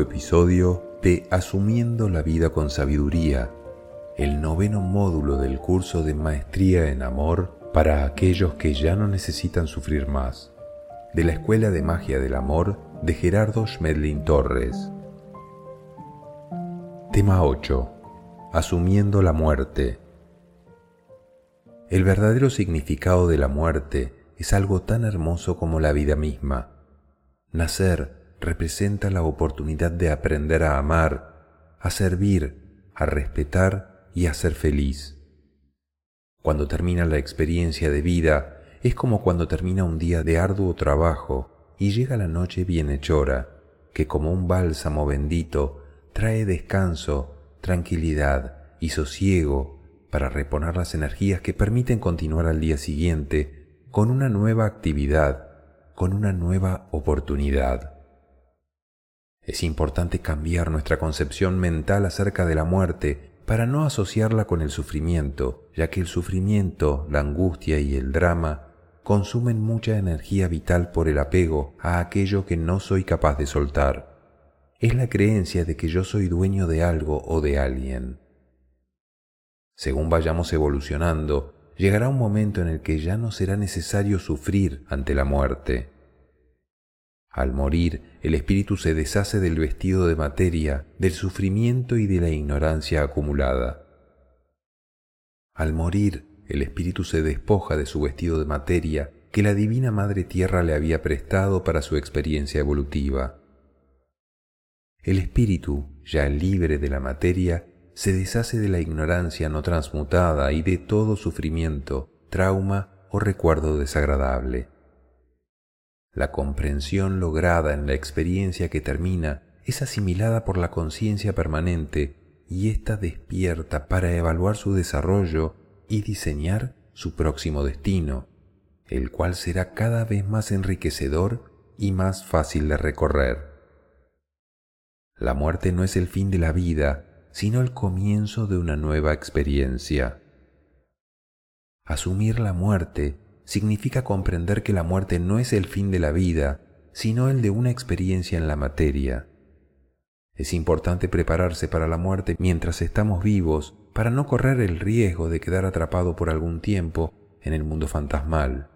episodio de Asumiendo la vida con sabiduría, el noveno módulo del curso de Maestría en Amor para aquellos que ya no necesitan sufrir más, de la Escuela de Magia del Amor de Gerardo Schmedlin Torres. Tema 8. Asumiendo la muerte. El verdadero significado de la muerte es algo tan hermoso como la vida misma. Nacer representa la oportunidad de aprender a amar, a servir, a respetar y a ser feliz. Cuando termina la experiencia de vida, es como cuando termina un día de arduo trabajo y llega la noche bienhechora, que como un bálsamo bendito trae descanso, tranquilidad y sosiego para reponer las energías que permiten continuar al día siguiente con una nueva actividad, con una nueva oportunidad. Es importante cambiar nuestra concepción mental acerca de la muerte para no asociarla con el sufrimiento, ya que el sufrimiento, la angustia y el drama consumen mucha energía vital por el apego a aquello que no soy capaz de soltar. Es la creencia de que yo soy dueño de algo o de alguien. Según vayamos evolucionando, llegará un momento en el que ya no será necesario sufrir ante la muerte. Al morir, el espíritu se deshace del vestido de materia, del sufrimiento y de la ignorancia acumulada. Al morir, el espíritu se despoja de su vestido de materia que la divina Madre Tierra le había prestado para su experiencia evolutiva. El espíritu, ya libre de la materia, se deshace de la ignorancia no transmutada y de todo sufrimiento, trauma o recuerdo desagradable. La comprensión lograda en la experiencia que termina es asimilada por la conciencia permanente y ésta despierta para evaluar su desarrollo y diseñar su próximo destino, el cual será cada vez más enriquecedor y más fácil de recorrer. La muerte no es el fin de la vida, sino el comienzo de una nueva experiencia. Asumir la muerte significa comprender que la muerte no es el fin de la vida, sino el de una experiencia en la materia. Es importante prepararse para la muerte mientras estamos vivos para no correr el riesgo de quedar atrapado por algún tiempo en el mundo fantasmal.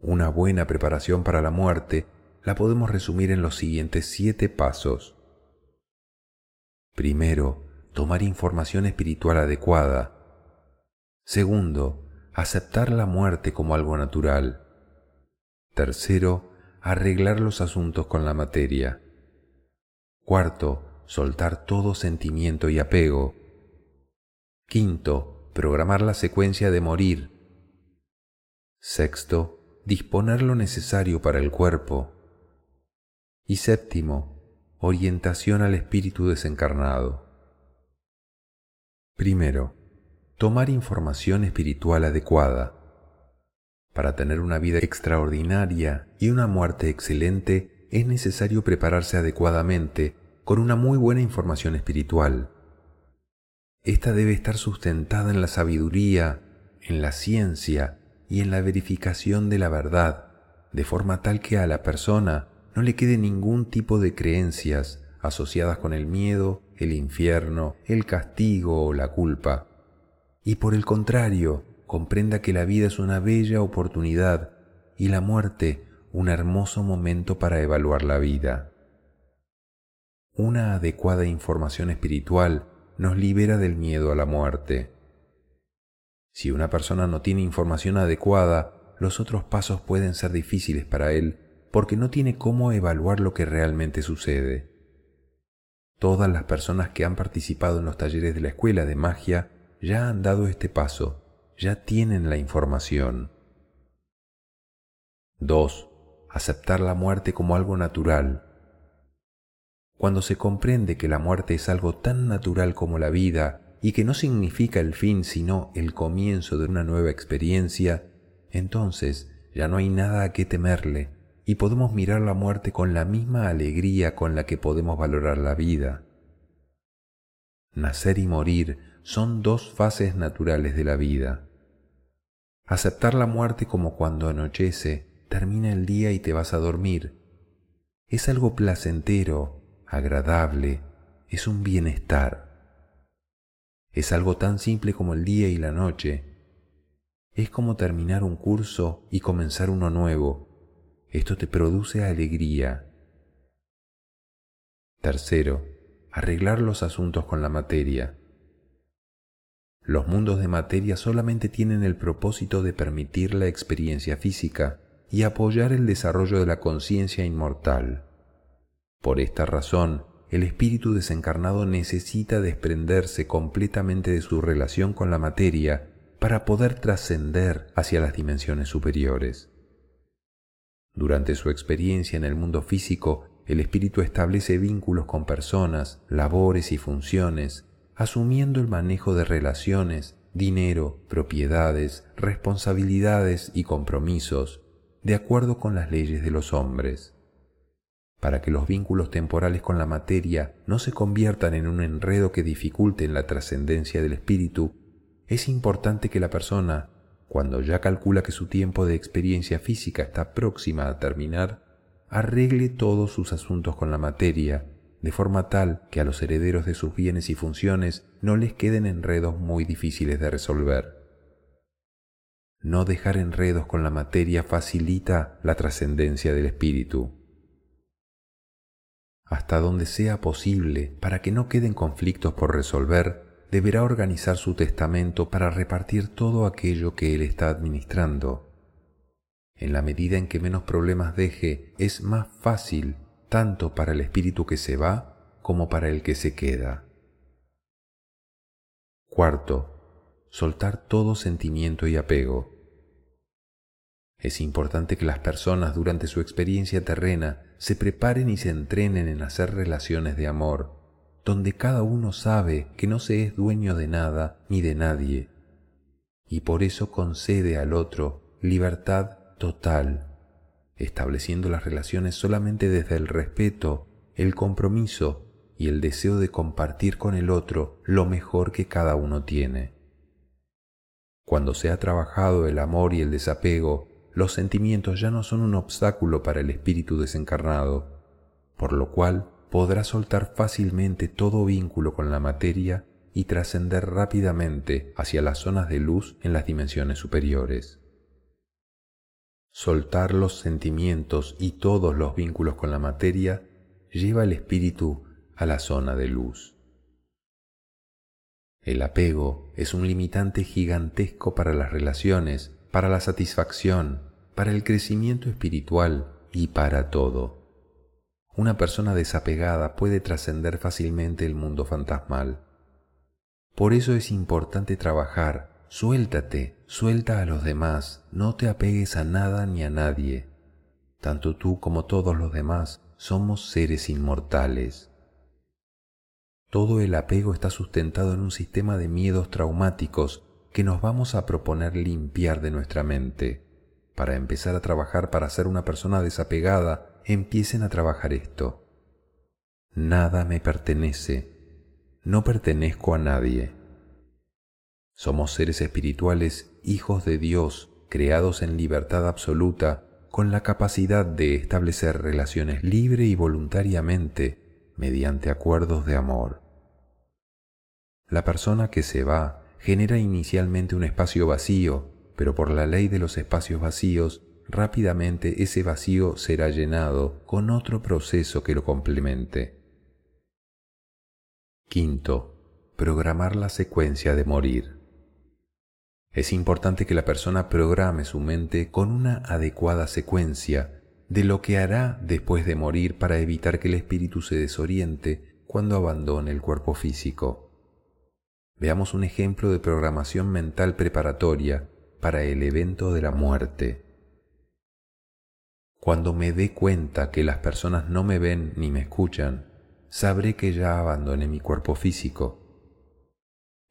Una buena preparación para la muerte la podemos resumir en los siguientes siete pasos. Primero, tomar información espiritual adecuada. Segundo, aceptar la muerte como algo natural. Tercero, arreglar los asuntos con la materia. Cuarto, soltar todo sentimiento y apego. Quinto, programar la secuencia de morir. Sexto, disponer lo necesario para el cuerpo. Y séptimo, orientación al espíritu desencarnado. Primero, tomar información espiritual adecuada. Para tener una vida extraordinaria y una muerte excelente es necesario prepararse adecuadamente con una muy buena información espiritual. Esta debe estar sustentada en la sabiduría, en la ciencia y en la verificación de la verdad, de forma tal que a la persona no le quede ningún tipo de creencias asociadas con el miedo, el infierno, el castigo o la culpa y por el contrario, comprenda que la vida es una bella oportunidad y la muerte un hermoso momento para evaluar la vida. Una adecuada información espiritual nos libera del miedo a la muerte. Si una persona no tiene información adecuada, los otros pasos pueden ser difíciles para él porque no tiene cómo evaluar lo que realmente sucede. Todas las personas que han participado en los talleres de la escuela de magia ya han dado este paso, ya tienen la información. 2. Aceptar la muerte como algo natural. Cuando se comprende que la muerte es algo tan natural como la vida y que no significa el fin sino el comienzo de una nueva experiencia, entonces ya no hay nada a qué temerle y podemos mirar la muerte con la misma alegría con la que podemos valorar la vida. Nacer y morir son dos fases naturales de la vida. Aceptar la muerte como cuando anochece, termina el día y te vas a dormir. es algo placentero, agradable, es un bienestar. Es algo tan simple como el día y la noche. Es como terminar un curso y comenzar uno nuevo. Esto te produce alegría. Tercero, arreglar los asuntos con la materia. Los mundos de materia solamente tienen el propósito de permitir la experiencia física y apoyar el desarrollo de la conciencia inmortal. Por esta razón, el espíritu desencarnado necesita desprenderse completamente de su relación con la materia para poder trascender hacia las dimensiones superiores. Durante su experiencia en el mundo físico, el espíritu establece vínculos con personas, labores y funciones, asumiendo el manejo de relaciones, dinero, propiedades, responsabilidades y compromisos, de acuerdo con las leyes de los hombres. Para que los vínculos temporales con la materia no se conviertan en un enredo que dificulte la trascendencia del espíritu, es importante que la persona, cuando ya calcula que su tiempo de experiencia física está próxima a terminar, arregle todos sus asuntos con la materia, de forma tal que a los herederos de sus bienes y funciones no les queden enredos muy difíciles de resolver. No dejar enredos con la materia facilita la trascendencia del espíritu. Hasta donde sea posible, para que no queden conflictos por resolver, deberá organizar su testamento para repartir todo aquello que él está administrando. En la medida en que menos problemas deje, es más fácil tanto para el espíritu que se va como para el que se queda. Cuarto, soltar todo sentimiento y apego. Es importante que las personas durante su experiencia terrena se preparen y se entrenen en hacer relaciones de amor, donde cada uno sabe que no se es dueño de nada ni de nadie, y por eso concede al otro libertad total, estableciendo las relaciones solamente desde el respeto, el compromiso y el deseo de compartir con el otro lo mejor que cada uno tiene. Cuando se ha trabajado el amor y el desapego, los sentimientos ya no son un obstáculo para el espíritu desencarnado, por lo cual podrá soltar fácilmente todo vínculo con la materia y trascender rápidamente hacia las zonas de luz en las dimensiones superiores. Soltar los sentimientos y todos los vínculos con la materia lleva al espíritu a la zona de luz. El apego es un limitante gigantesco para las relaciones para la satisfacción, para el crecimiento espiritual y para todo. Una persona desapegada puede trascender fácilmente el mundo fantasmal. Por eso es importante trabajar, suéltate, suelta a los demás, no te apegues a nada ni a nadie. Tanto tú como todos los demás somos seres inmortales. Todo el apego está sustentado en un sistema de miedos traumáticos que nos vamos a proponer limpiar de nuestra mente. Para empezar a trabajar para ser una persona desapegada, empiecen a trabajar esto. Nada me pertenece. No pertenezco a nadie. Somos seres espirituales, hijos de Dios, creados en libertad absoluta, con la capacidad de establecer relaciones libre y voluntariamente mediante acuerdos de amor. La persona que se va genera inicialmente un espacio vacío, pero por la ley de los espacios vacíos, rápidamente ese vacío será llenado con otro proceso que lo complemente. Quinto, programar la secuencia de morir. Es importante que la persona programe su mente con una adecuada secuencia de lo que hará después de morir para evitar que el espíritu se desoriente cuando abandone el cuerpo físico veamos un ejemplo de programación mental preparatoria para el evento de la muerte. Cuando me dé cuenta que las personas no me ven ni me escuchan, sabré que ya abandoné mi cuerpo físico.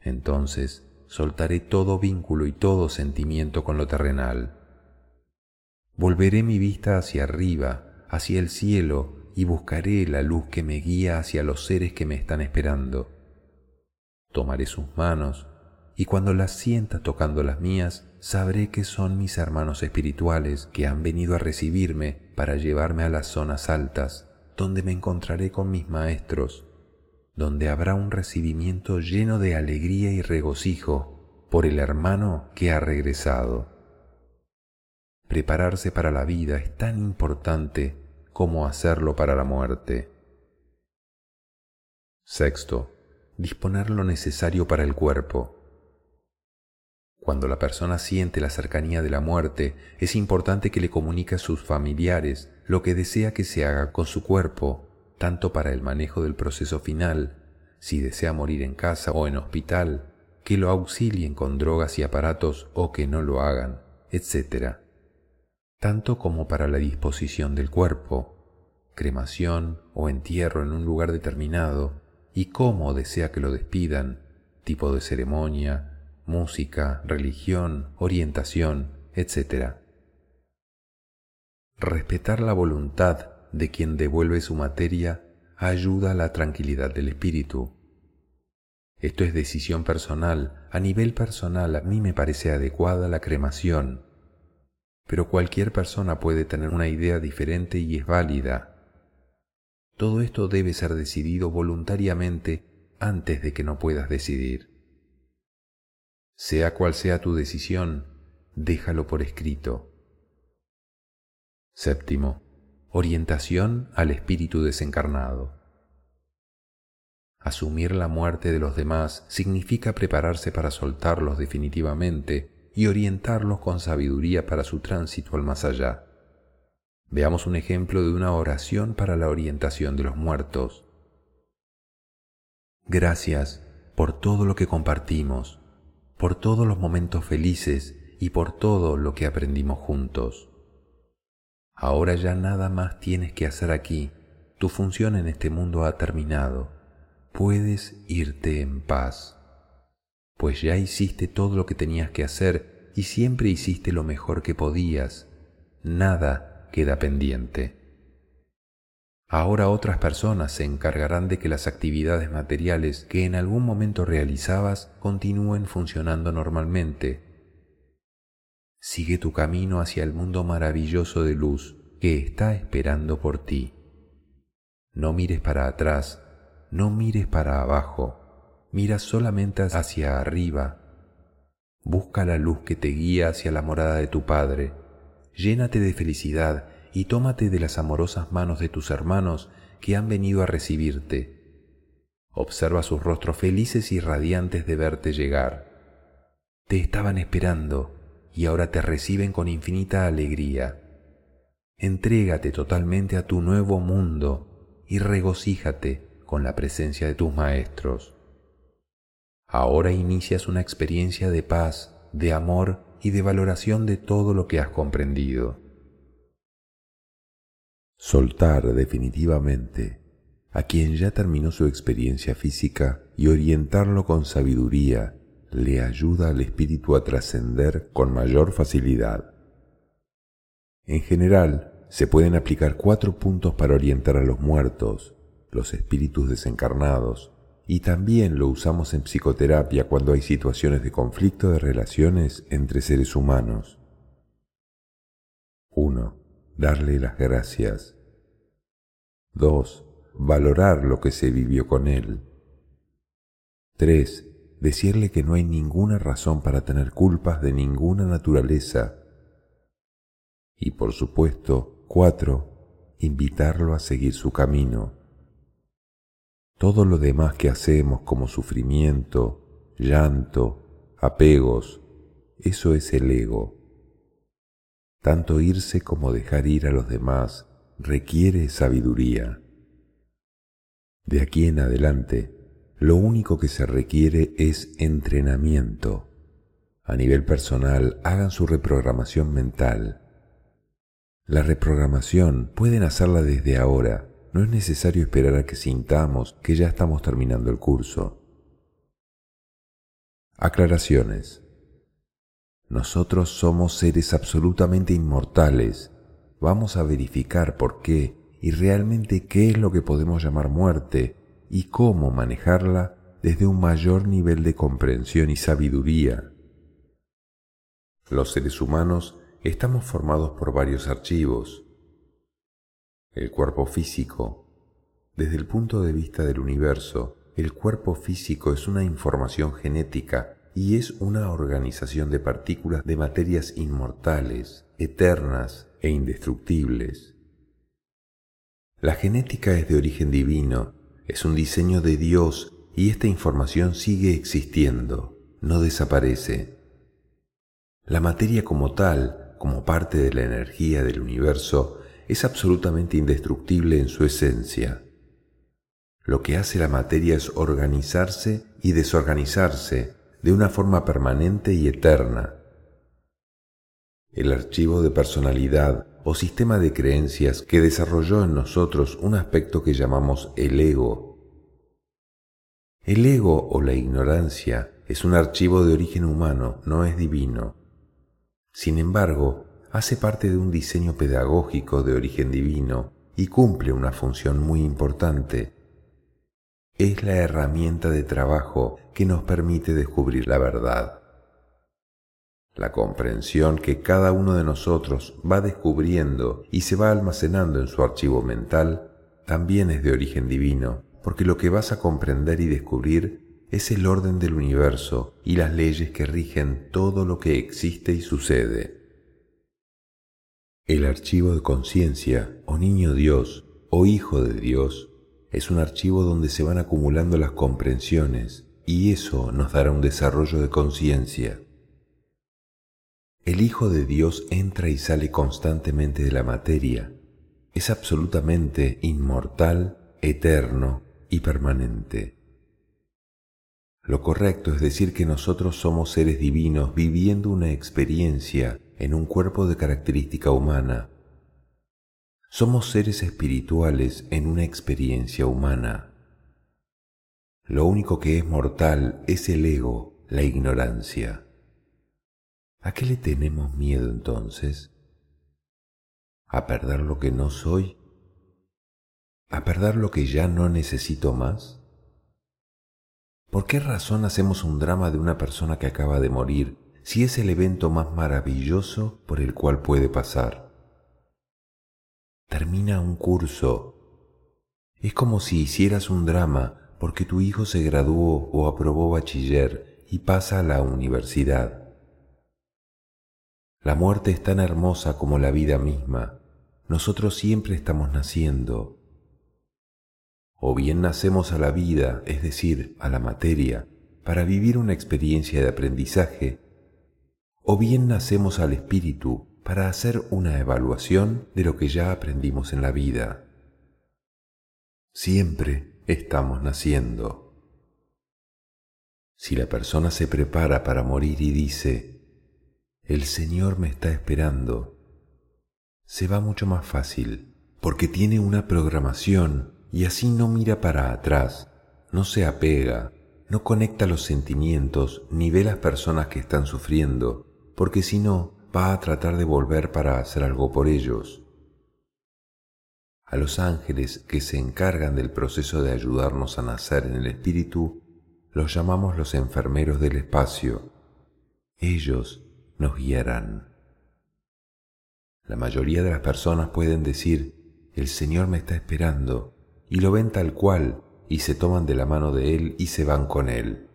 Entonces soltaré todo vínculo y todo sentimiento con lo terrenal. Volveré mi vista hacia arriba, hacia el cielo, y buscaré la luz que me guía hacia los seres que me están esperando Tomaré sus manos y cuando las sienta tocando las mías, sabré que son mis hermanos espirituales que han venido a recibirme para llevarme a las zonas altas, donde me encontraré con mis maestros, donde habrá un recibimiento lleno de alegría y regocijo por el hermano que ha regresado. Prepararse para la vida es tan importante como hacerlo para la muerte. Sexto, disponer lo necesario para el cuerpo. Cuando la persona siente la cercanía de la muerte, es importante que le comunique a sus familiares lo que desea que se haga con su cuerpo, tanto para el manejo del proceso final, si desea morir en casa o en hospital, que lo auxilien con drogas y aparatos o que no lo hagan, etc. Tanto como para la disposición del cuerpo, cremación o entierro en un lugar determinado, y cómo desea que lo despidan, tipo de ceremonia, música, religión, orientación, etc. Respetar la voluntad de quien devuelve su materia ayuda a la tranquilidad del espíritu. Esto es decisión personal. A nivel personal a mí me parece adecuada la cremación, pero cualquier persona puede tener una idea diferente y es válida. Todo esto debe ser decidido voluntariamente antes de que no puedas decidir. Sea cual sea tu decisión, déjalo por escrito. Séptimo, orientación al espíritu desencarnado. Asumir la muerte de los demás significa prepararse para soltarlos definitivamente y orientarlos con sabiduría para su tránsito al más allá. Veamos un ejemplo de una oración para la orientación de los muertos. Gracias por todo lo que compartimos por todos los momentos felices y por todo lo que aprendimos juntos. Ahora ya nada más tienes que hacer aquí. Tu función en este mundo ha terminado. Puedes irte en paz. Pues ya hiciste todo lo que tenías que hacer y siempre hiciste lo mejor que podías. Nada queda pendiente. Ahora otras personas se encargarán de que las actividades materiales que en algún momento realizabas continúen funcionando normalmente. Sigue tu camino hacia el mundo maravilloso de luz que está esperando por ti. No mires para atrás, no mires para abajo, mira solamente hacia arriba. Busca la luz que te guía hacia la morada de tu Padre. Llénate de felicidad y tómate de las amorosas manos de tus hermanos que han venido a recibirte. Observa sus rostros felices y radiantes de verte llegar. Te estaban esperando y ahora te reciben con infinita alegría. Entrégate totalmente a tu nuevo mundo y regocíjate con la presencia de tus maestros. Ahora inicias una experiencia de paz, de amor y de valoración de todo lo que has comprendido soltar definitivamente a quien ya terminó su experiencia física y orientarlo con sabiduría le ayuda al espíritu a trascender con mayor facilidad. En general, se pueden aplicar cuatro puntos para orientar a los muertos, los espíritus desencarnados, y también lo usamos en psicoterapia cuando hay situaciones de conflicto de relaciones entre seres humanos. 1 darle las gracias. 2. Valorar lo que se vivió con él. 3. Decirle que no hay ninguna razón para tener culpas de ninguna naturaleza. Y por supuesto, 4. Invitarlo a seguir su camino. Todo lo demás que hacemos como sufrimiento, llanto, apegos, eso es el ego. Tanto irse como dejar ir a los demás requiere sabiduría. De aquí en adelante, lo único que se requiere es entrenamiento. A nivel personal, hagan su reprogramación mental. La reprogramación pueden hacerla desde ahora. No es necesario esperar a que sintamos que ya estamos terminando el curso. Aclaraciones. Nosotros somos seres absolutamente inmortales. Vamos a verificar por qué y realmente qué es lo que podemos llamar muerte y cómo manejarla desde un mayor nivel de comprensión y sabiduría. Los seres humanos estamos formados por varios archivos. El cuerpo físico, Desde el punto de vista del universo, el cuerpo físico es una información genética y es una organización de partículas de materias inmortales, eternas e indestructibles. La genética es de origen divino, es un diseño de Dios y esta información sigue existiendo, no desaparece. La materia como tal, como parte de la energía del universo, es absolutamente indestructible en su esencia. Lo que hace la materia es organizarse y desorganizarse de una forma permanente y eterna. El archivo de personalidad o sistema de creencias que desarrolló en nosotros un aspecto que llamamos el ego. El ego o la ignorancia es un archivo de origen humano, no es divino. Sin embargo, hace parte de un diseño pedagógico de origen divino y cumple una función muy importante es la herramienta de trabajo que nos permite descubrir la verdad. La comprensión que cada uno de nosotros va descubriendo y se va almacenando en su archivo mental también es de origen divino, porque lo que vas a comprender y descubrir es el orden del universo y las leyes que rigen todo lo que existe y sucede. El archivo de conciencia, o niño Dios, o hijo de Dios, es un archivo donde se van acumulando las comprensiones y eso nos dará un desarrollo de conciencia. El Hijo de Dios entra y sale constantemente de la materia. Es absolutamente inmortal, eterno y permanente. Lo correcto es decir que nosotros somos seres divinos viviendo una experiencia en un cuerpo de característica humana somos seres espirituales en una experiencia humana. Lo único que es mortal es el ego, la ignorancia. ¿A qué le tenemos miedo entonces? ¿A perder lo que no soy? ¿A perder lo que ya no necesito más? ¿Por qué razón hacemos un drama de una persona que acaba de morir si es el evento más maravilloso por el cual puede pasar? termina un curso. Es como si hicieras un drama porque tu hijo se graduó o aprobó bachiller y pasa a la universidad. La muerte es tan hermosa como la vida misma. Nosotros siempre estamos naciendo. O bien nacemos a la vida, es decir, a la materia, para vivir una experiencia de aprendizaje, o bien nacemos al espíritu para hacer una evaluación de lo que ya aprendimos en la vida. Siempre estamos naciendo. Si la persona se prepara para morir y dice, el Señor me está esperando, se va mucho más fácil, porque tiene una programación y así no mira para atrás, no se apega, no conecta los sentimientos ni ve las personas que están sufriendo, porque si no, va a tratar de volver para hacer algo por ellos. A los ángeles que se encargan del proceso de ayudarnos a nacer en el espíritu, los llamamos los enfermeros del espacio. Ellos nos guiarán. La mayoría de las personas pueden decir, el Señor me está esperando, y lo ven tal cual, y se toman de la mano de Él y se van con Él.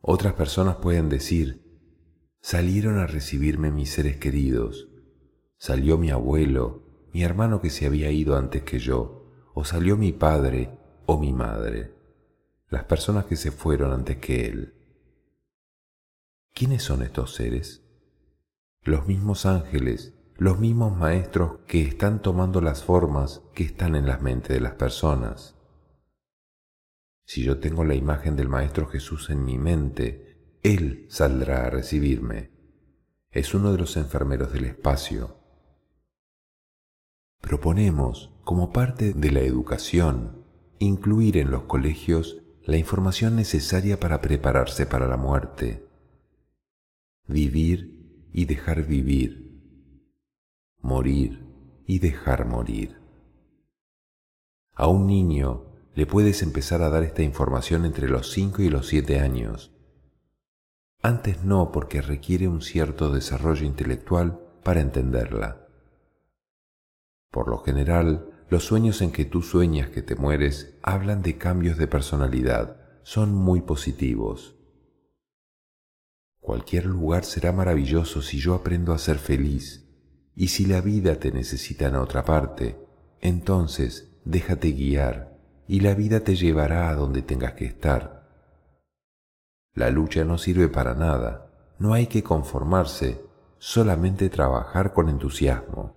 Otras personas pueden decir, Salieron a recibirme mis seres queridos. Salió mi abuelo, mi hermano que se había ido antes que yo, o salió mi padre o mi madre, las personas que se fueron antes que él. ¿Quiénes son estos seres? Los mismos ángeles, los mismos maestros que están tomando las formas que están en las mentes de las personas. Si yo tengo la imagen del Maestro Jesús en mi mente, él saldrá a recibirme. Es uno de los enfermeros del espacio. Proponemos, como parte de la educación, incluir en los colegios la información necesaria para prepararse para la muerte. Vivir y dejar vivir. Morir y dejar morir. A un niño le puedes empezar a dar esta información entre los 5 y los 7 años antes no porque requiere un cierto desarrollo intelectual para entenderla. Por lo general, los sueños en que tú sueñas que te mueres hablan de cambios de personalidad, son muy positivos. Cualquier lugar será maravilloso si yo aprendo a ser feliz, y si la vida te necesita en otra parte, entonces déjate guiar y la vida te llevará a donde tengas que estar. La lucha no sirve para nada, no hay que conformarse, solamente trabajar con entusiasmo.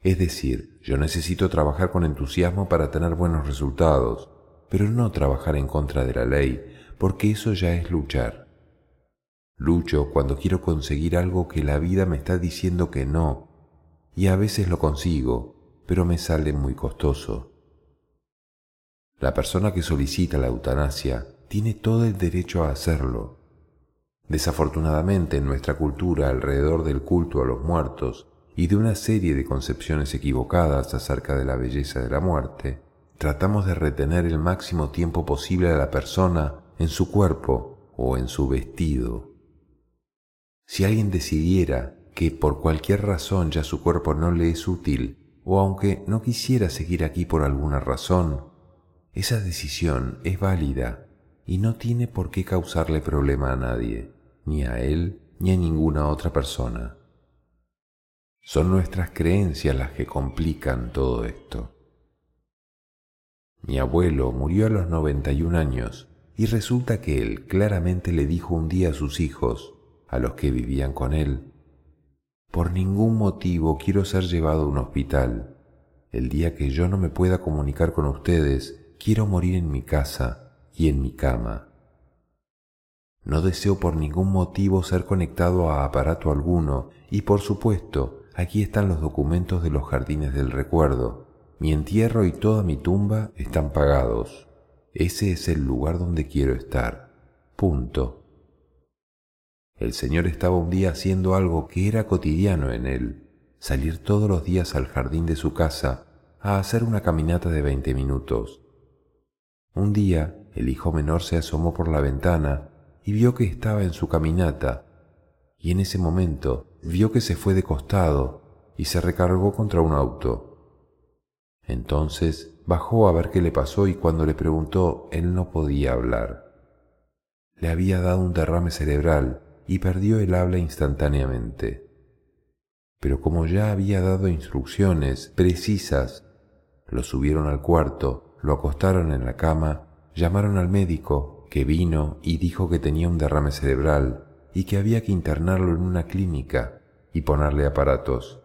Es decir, yo necesito trabajar con entusiasmo para tener buenos resultados, pero no trabajar en contra de la ley, porque eso ya es luchar. Lucho cuando quiero conseguir algo que la vida me está diciendo que no, y a veces lo consigo, pero me sale muy costoso. La persona que solicita la eutanasia tiene todo el derecho a hacerlo. Desafortunadamente en nuestra cultura alrededor del culto a los muertos y de una serie de concepciones equivocadas acerca de la belleza de la muerte, tratamos de retener el máximo tiempo posible a la persona en su cuerpo o en su vestido. Si alguien decidiera que por cualquier razón ya su cuerpo no le es útil, o aunque no quisiera seguir aquí por alguna razón, esa decisión es válida y no tiene por qué causarle problema a nadie, ni a él ni a ninguna otra persona. Son nuestras creencias las que complican todo esto. Mi abuelo murió a los 91 años y resulta que él claramente le dijo un día a sus hijos, a los que vivían con él, por ningún motivo quiero ser llevado a un hospital. El día que yo no me pueda comunicar con ustedes, quiero morir en mi casa y en mi cama. No deseo por ningún motivo ser conectado a aparato alguno y por supuesto aquí están los documentos de los jardines del recuerdo. Mi entierro y toda mi tumba están pagados. Ese es el lugar donde quiero estar. Punto. El Señor estaba un día haciendo algo que era cotidiano en él, salir todos los días al jardín de su casa a hacer una caminata de veinte minutos. Un día el hijo menor se asomó por la ventana y vio que estaba en su caminata, y en ese momento vio que se fue de costado y se recargó contra un auto. Entonces bajó a ver qué le pasó y cuando le preguntó, él no podía hablar. Le había dado un derrame cerebral y perdió el habla instantáneamente. Pero como ya había dado instrucciones precisas, lo subieron al cuarto lo acostaron en la cama, llamaron al médico, que vino y dijo que tenía un derrame cerebral y que había que internarlo en una clínica y ponerle aparatos.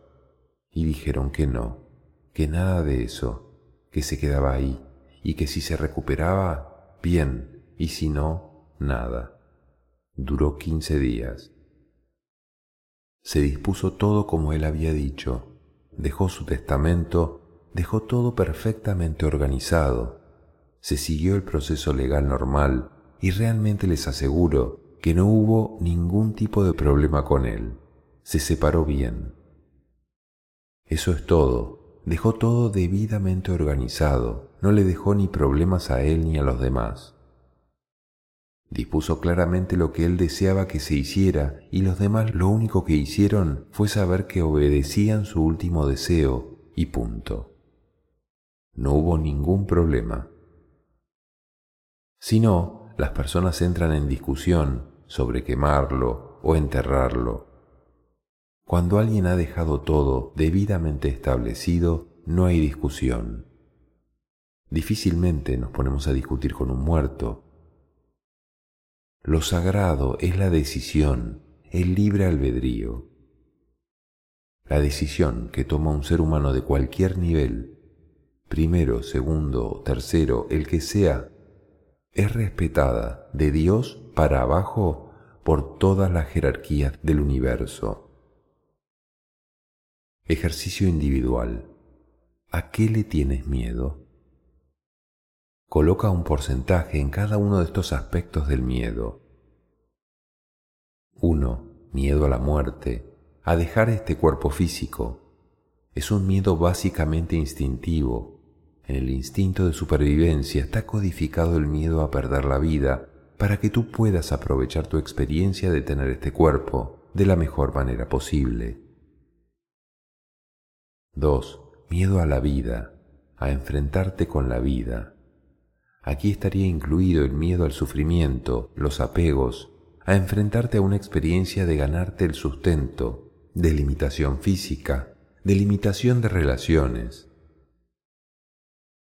Y dijeron que no, que nada de eso, que se quedaba ahí y que si se recuperaba, bien, y si no, nada. Duró quince días. Se dispuso todo como él había dicho, dejó su testamento dejó todo perfectamente organizado. Se siguió el proceso legal normal y realmente les aseguro que no hubo ningún tipo de problema con él. Se separó bien. Eso es todo. Dejó todo debidamente organizado. No le dejó ni problemas a él ni a los demás. Dispuso claramente lo que él deseaba que se hiciera y los demás lo único que hicieron fue saber que obedecían su último deseo y punto no hubo ningún problema. Si no, las personas entran en discusión sobre quemarlo o enterrarlo. Cuando alguien ha dejado todo debidamente establecido, no hay discusión. Difícilmente nos ponemos a discutir con un muerto. Lo sagrado es la decisión, el libre albedrío. La decisión que toma un ser humano de cualquier nivel primero, segundo, tercero, el que sea, es respetada de Dios para abajo por todas las jerarquías del universo. Ejercicio individual. ¿A qué le tienes miedo? Coloca un porcentaje en cada uno de estos aspectos del miedo. 1. Miedo a la muerte, a dejar este cuerpo físico. Es un miedo básicamente instintivo, en el instinto de supervivencia está codificado el miedo a perder la vida para que tú puedas aprovechar tu experiencia de tener este cuerpo de la mejor manera posible. 2. miedo a la vida, a enfrentarte con la vida. Aquí estaría incluido el miedo al sufrimiento, los apegos, a enfrentarte a una experiencia de ganarte el sustento, de limitación física, de limitación de relaciones.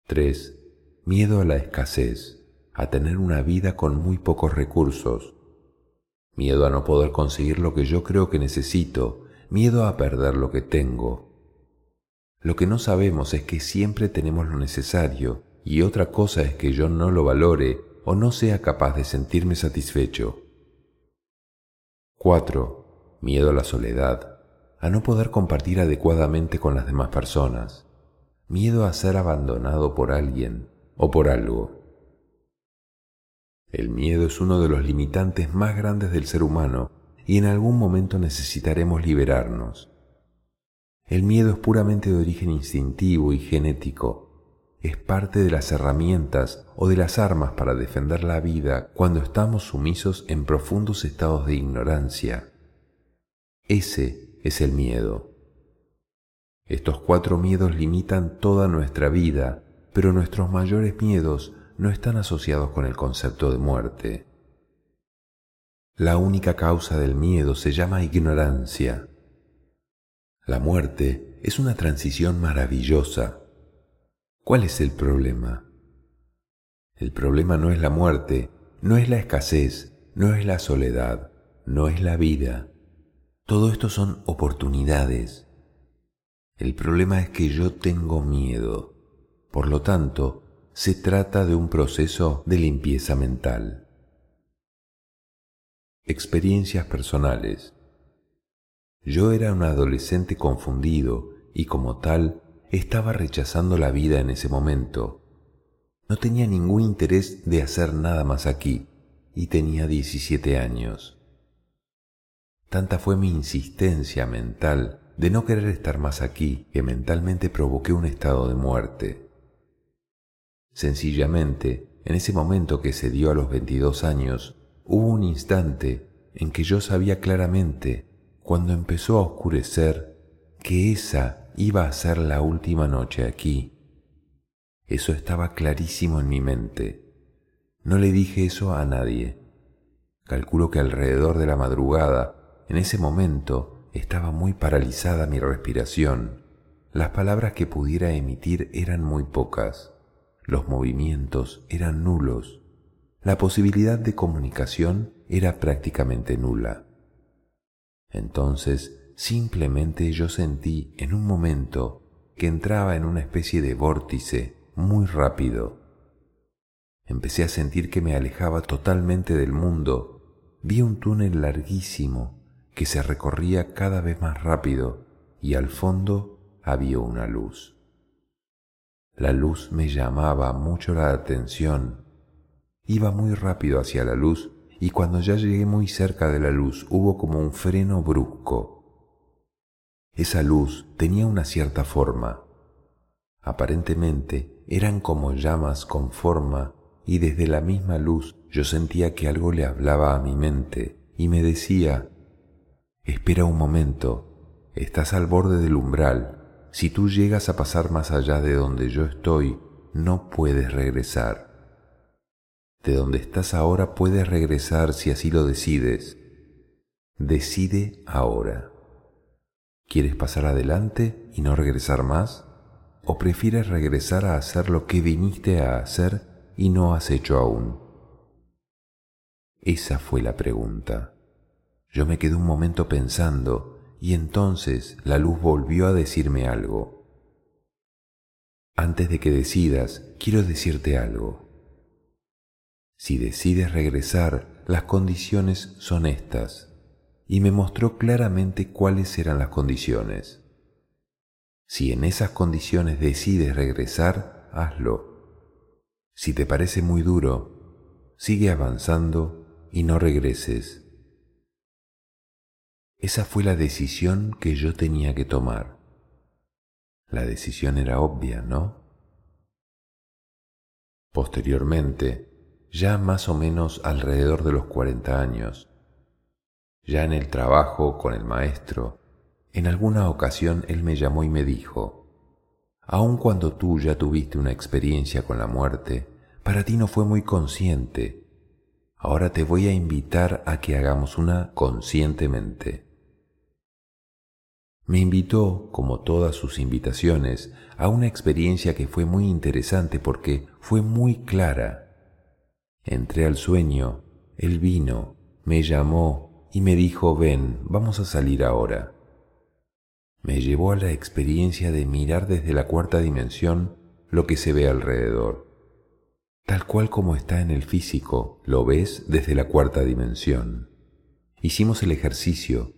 3. Miedo a la escasez, a tener una vida con muy pocos recursos. Miedo a no poder conseguir lo que yo creo que necesito, miedo a perder lo que tengo. Lo que no sabemos es que siempre tenemos lo necesario y otra cosa es que yo no lo valore o no sea capaz de sentirme satisfecho. 4. Miedo a la soledad, a no poder compartir adecuadamente con las demás personas. Miedo a ser abandonado por alguien o por algo. El miedo es uno de los limitantes más grandes del ser humano y en algún momento necesitaremos liberarnos. El miedo es puramente de origen instintivo y genético. Es parte de las herramientas o de las armas para defender la vida cuando estamos sumisos en profundos estados de ignorancia. Ese es el miedo. Estos cuatro miedos limitan toda nuestra vida, pero nuestros mayores miedos no están asociados con el concepto de muerte. La única causa del miedo se llama ignorancia. La muerte es una transición maravillosa. ¿Cuál es el problema? El problema no es la muerte, no es la escasez, no es la soledad, no es la vida. Todo esto son oportunidades. El problema es que yo tengo miedo. Por lo tanto, se trata de un proceso de limpieza mental. Experiencias personales. Yo era un adolescente confundido y como tal estaba rechazando la vida en ese momento. No tenía ningún interés de hacer nada más aquí y tenía 17 años. Tanta fue mi insistencia mental de no querer estar más aquí que mentalmente provoqué un estado de muerte. Sencillamente, en ese momento que se dio a los 22 años, Hubo un instante en que yo sabía claramente, cuando empezó a oscurecer, que esa iba a ser la última noche aquí. Eso estaba clarísimo en mi mente. No le dije eso a nadie. Calculo que alrededor de la madrugada, en ese momento, estaba muy paralizada mi respiración. Las palabras que pudiera emitir eran muy pocas. Los movimientos eran nulos la posibilidad de comunicación era prácticamente nula. Entonces simplemente yo sentí en un momento que entraba en una especie de vórtice muy rápido. Empecé a sentir que me alejaba totalmente del mundo. Vi un túnel larguísimo que se recorría cada vez más rápido y al fondo había una luz. La luz me llamaba mucho la atención Iba muy rápido hacia la luz y cuando ya llegué muy cerca de la luz hubo como un freno brusco. Esa luz tenía una cierta forma. Aparentemente eran como llamas con forma y desde la misma luz yo sentía que algo le hablaba a mi mente y me decía, espera un momento, estás al borde del umbral, si tú llegas a pasar más allá de donde yo estoy, no puedes regresar. De donde estás ahora puedes regresar si así lo decides. Decide ahora. ¿Quieres pasar adelante y no regresar más? ¿O prefieres regresar a hacer lo que viniste a hacer y no has hecho aún? Esa fue la pregunta. Yo me quedé un momento pensando y entonces la luz volvió a decirme algo. Antes de que decidas, quiero decirte algo. Si decides regresar, las condiciones son estas. Y me mostró claramente cuáles eran las condiciones. Si en esas condiciones decides regresar, hazlo. Si te parece muy duro, sigue avanzando y no regreses. Esa fue la decisión que yo tenía que tomar. La decisión era obvia, ¿no? Posteriormente, ya más o menos alrededor de los 40 años. Ya en el trabajo con el maestro, en alguna ocasión él me llamó y me dijo, aun cuando tú ya tuviste una experiencia con la muerte, para ti no fue muy consciente. Ahora te voy a invitar a que hagamos una conscientemente. Me invitó, como todas sus invitaciones, a una experiencia que fue muy interesante porque fue muy clara. Entré al sueño, él vino, me llamó y me dijo, ven, vamos a salir ahora. Me llevó a la experiencia de mirar desde la cuarta dimensión lo que se ve alrededor. Tal cual como está en el físico, lo ves desde la cuarta dimensión. Hicimos el ejercicio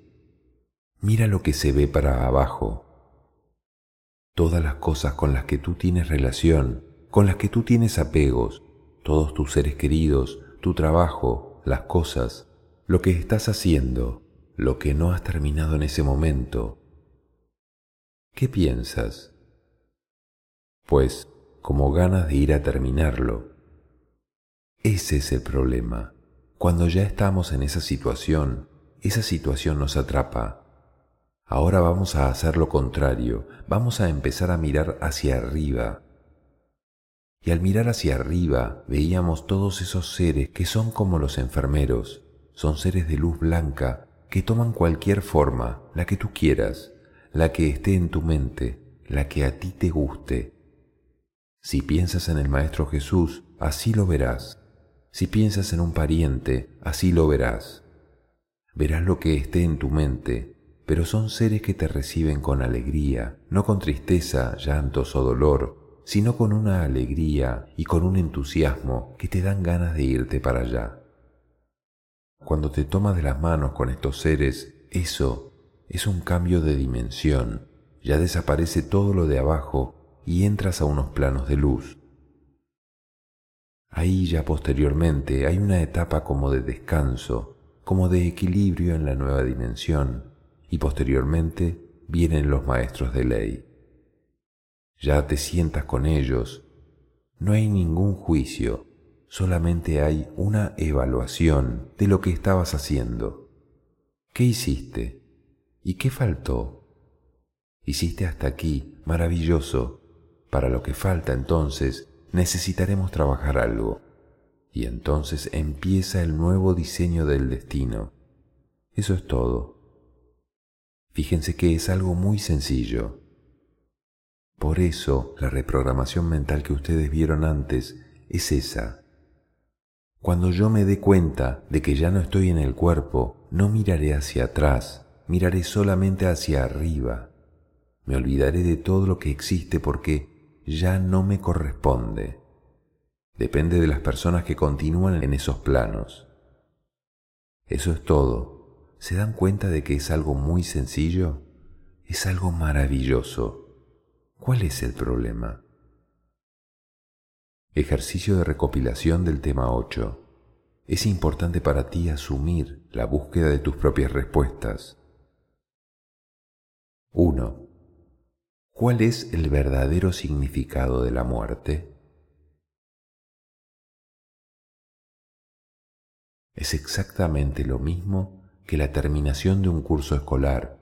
Mira lo que se ve para abajo. Todas las cosas con las que tú tienes relación, con las que tú tienes apegos, todos tus seres queridos, tu trabajo, las cosas, lo que estás haciendo, lo que no has terminado en ese momento. ¿Qué piensas? Pues como ganas de ir a terminarlo. Ese es el problema. Cuando ya estamos en esa situación, esa situación nos atrapa Ahora vamos a hacer lo contrario, vamos a empezar a mirar hacia arriba. Y al mirar hacia arriba veíamos todos esos seres que son como los enfermeros, son seres de luz blanca que toman cualquier forma, la que tú quieras, la que esté en tu mente, la que a ti te guste. Si piensas en el Maestro Jesús, así lo verás. Si piensas en un pariente, así lo verás. Verás lo que esté en tu mente, pero son seres que te reciben con alegría, no con tristeza, llantos o dolor, sino con una alegría y con un entusiasmo que te dan ganas de irte para allá. Cuando te tomas de las manos con estos seres, eso es un cambio de dimensión, ya desaparece todo lo de abajo y entras a unos planos de luz. Ahí ya posteriormente hay una etapa como de descanso, como de equilibrio en la nueva dimensión, y posteriormente vienen los maestros de ley. Ya te sientas con ellos, no hay ningún juicio, solamente hay una evaluación de lo que estabas haciendo. ¿Qué hiciste? ¿Y qué faltó? Hiciste hasta aquí, maravilloso. Para lo que falta entonces necesitaremos trabajar algo. Y entonces empieza el nuevo diseño del destino. Eso es todo. Fíjense que es algo muy sencillo. Por eso la reprogramación mental que ustedes vieron antes es esa. Cuando yo me dé cuenta de que ya no estoy en el cuerpo, no miraré hacia atrás, miraré solamente hacia arriba. Me olvidaré de todo lo que existe porque ya no me corresponde. Depende de las personas que continúan en esos planos. Eso es todo. ¿Se dan cuenta de que es algo muy sencillo? Es algo maravilloso. ¿Cuál es el problema? Ejercicio de recopilación del tema 8. Es importante para ti asumir la búsqueda de tus propias respuestas. 1. ¿Cuál es el verdadero significado de la muerte? Es exactamente lo mismo que la terminación de un curso escolar,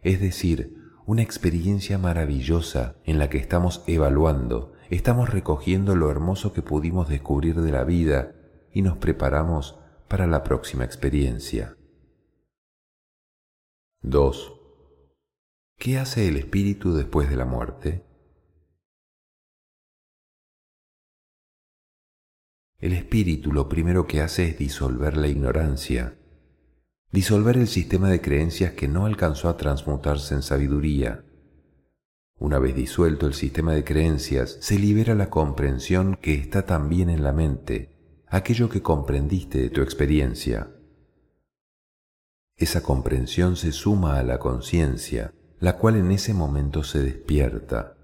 es decir, una experiencia maravillosa en la que estamos evaluando, estamos recogiendo lo hermoso que pudimos descubrir de la vida y nos preparamos para la próxima experiencia. 2. ¿Qué hace el espíritu después de la muerte? El espíritu lo primero que hace es disolver la ignorancia, disolver el sistema de creencias que no alcanzó a transmutarse en sabiduría. Una vez disuelto el sistema de creencias, se libera la comprensión que está también en la mente, aquello que comprendiste de tu experiencia. Esa comprensión se suma a la conciencia, la cual en ese momento se despierta.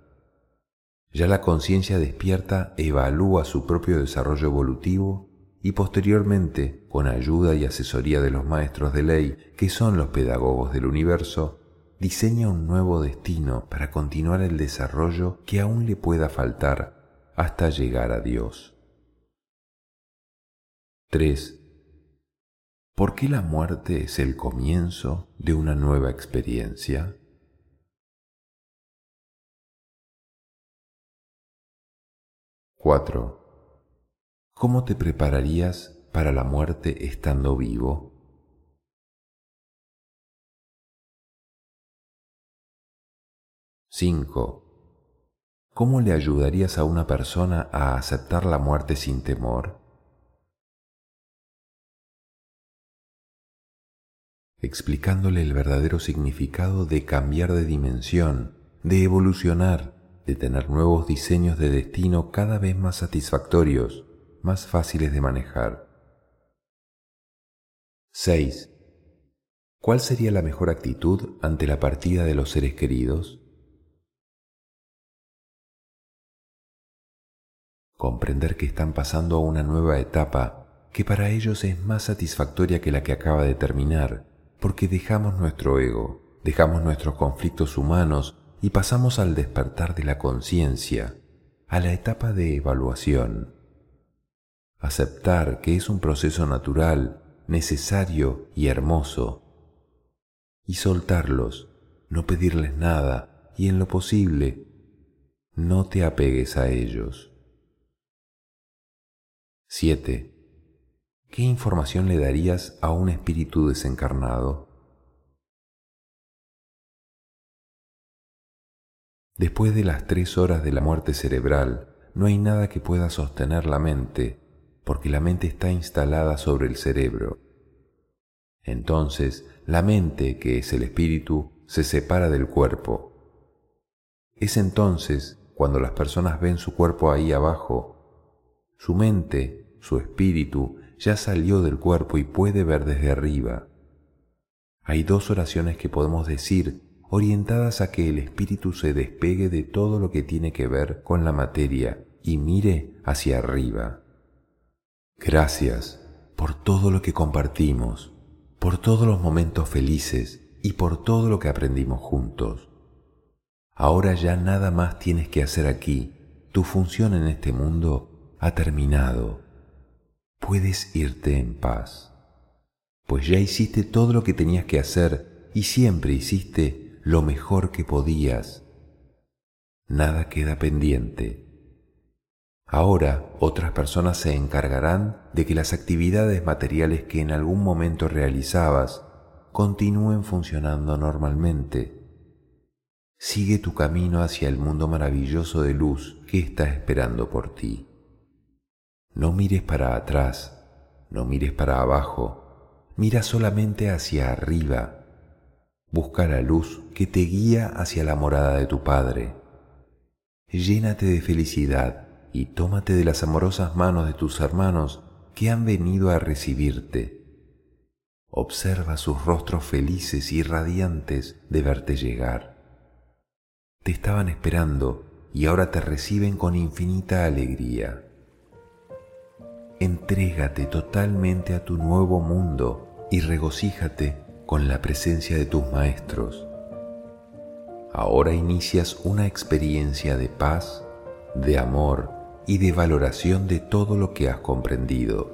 Ya la conciencia despierta evalúa su propio desarrollo evolutivo y posteriormente, con ayuda y asesoría de los maestros de ley, que son los pedagogos del universo, diseña un nuevo destino para continuar el desarrollo que aún le pueda faltar hasta llegar a Dios. 3. ¿Por qué la muerte es el comienzo de una nueva experiencia? 4. ¿Cómo te prepararías para la muerte estando vivo? 5. ¿Cómo le ayudarías a una persona a aceptar la muerte sin temor? explicándole el verdadero significado de cambiar de dimensión, de evolucionar, de tener nuevos diseños de destino cada vez más satisfactorios, más fáciles de manejar. 6. ¿Cuál sería la mejor actitud ante la partida de los seres queridos? Comprender que están pasando a una nueva etapa que para ellos es más satisfactoria que la que acaba de terminar, porque dejamos nuestro ego, dejamos nuestros conflictos humanos y pasamos al despertar de la conciencia, a la etapa de evaluación. Aceptar que es un proceso natural, necesario y hermoso. Y soltarlos, no pedirles nada y en lo posible, no te apegues a ellos. 7. ¿Qué información le darías a un espíritu desencarnado? Después de las tres horas de la muerte cerebral, no hay nada que pueda sostener la mente, porque la mente está instalada sobre el cerebro. Entonces, la mente, que es el espíritu, se separa del cuerpo. Es entonces cuando las personas ven su cuerpo ahí abajo, su mente, su espíritu, ya salió del cuerpo y puede ver desde arriba. Hay dos oraciones que podemos decir orientadas a que el espíritu se despegue de todo lo que tiene que ver con la materia y mire hacia arriba. Gracias por todo lo que compartimos, por todos los momentos felices y por todo lo que aprendimos juntos. Ahora ya nada más tienes que hacer aquí. Tu función en este mundo ha terminado. Puedes irte en paz, pues ya hiciste todo lo que tenías que hacer y siempre hiciste lo mejor que podías. Nada queda pendiente. Ahora otras personas se encargarán de que las actividades materiales que en algún momento realizabas continúen funcionando normalmente. Sigue tu camino hacia el mundo maravilloso de luz que está esperando por ti. No mires para atrás, no mires para abajo, mira solamente hacia arriba Busca la luz que te guía hacia la morada de tu Padre. Llénate de felicidad y tómate de las amorosas manos de tus hermanos que han venido a recibirte. Observa sus rostros felices y radiantes de verte llegar. Te estaban esperando y ahora te reciben con infinita alegría. Entrégate totalmente a tu nuevo mundo y regocíjate con la presencia de tus maestros. Ahora inicias una experiencia de paz, de amor y de valoración de todo lo que has comprendido.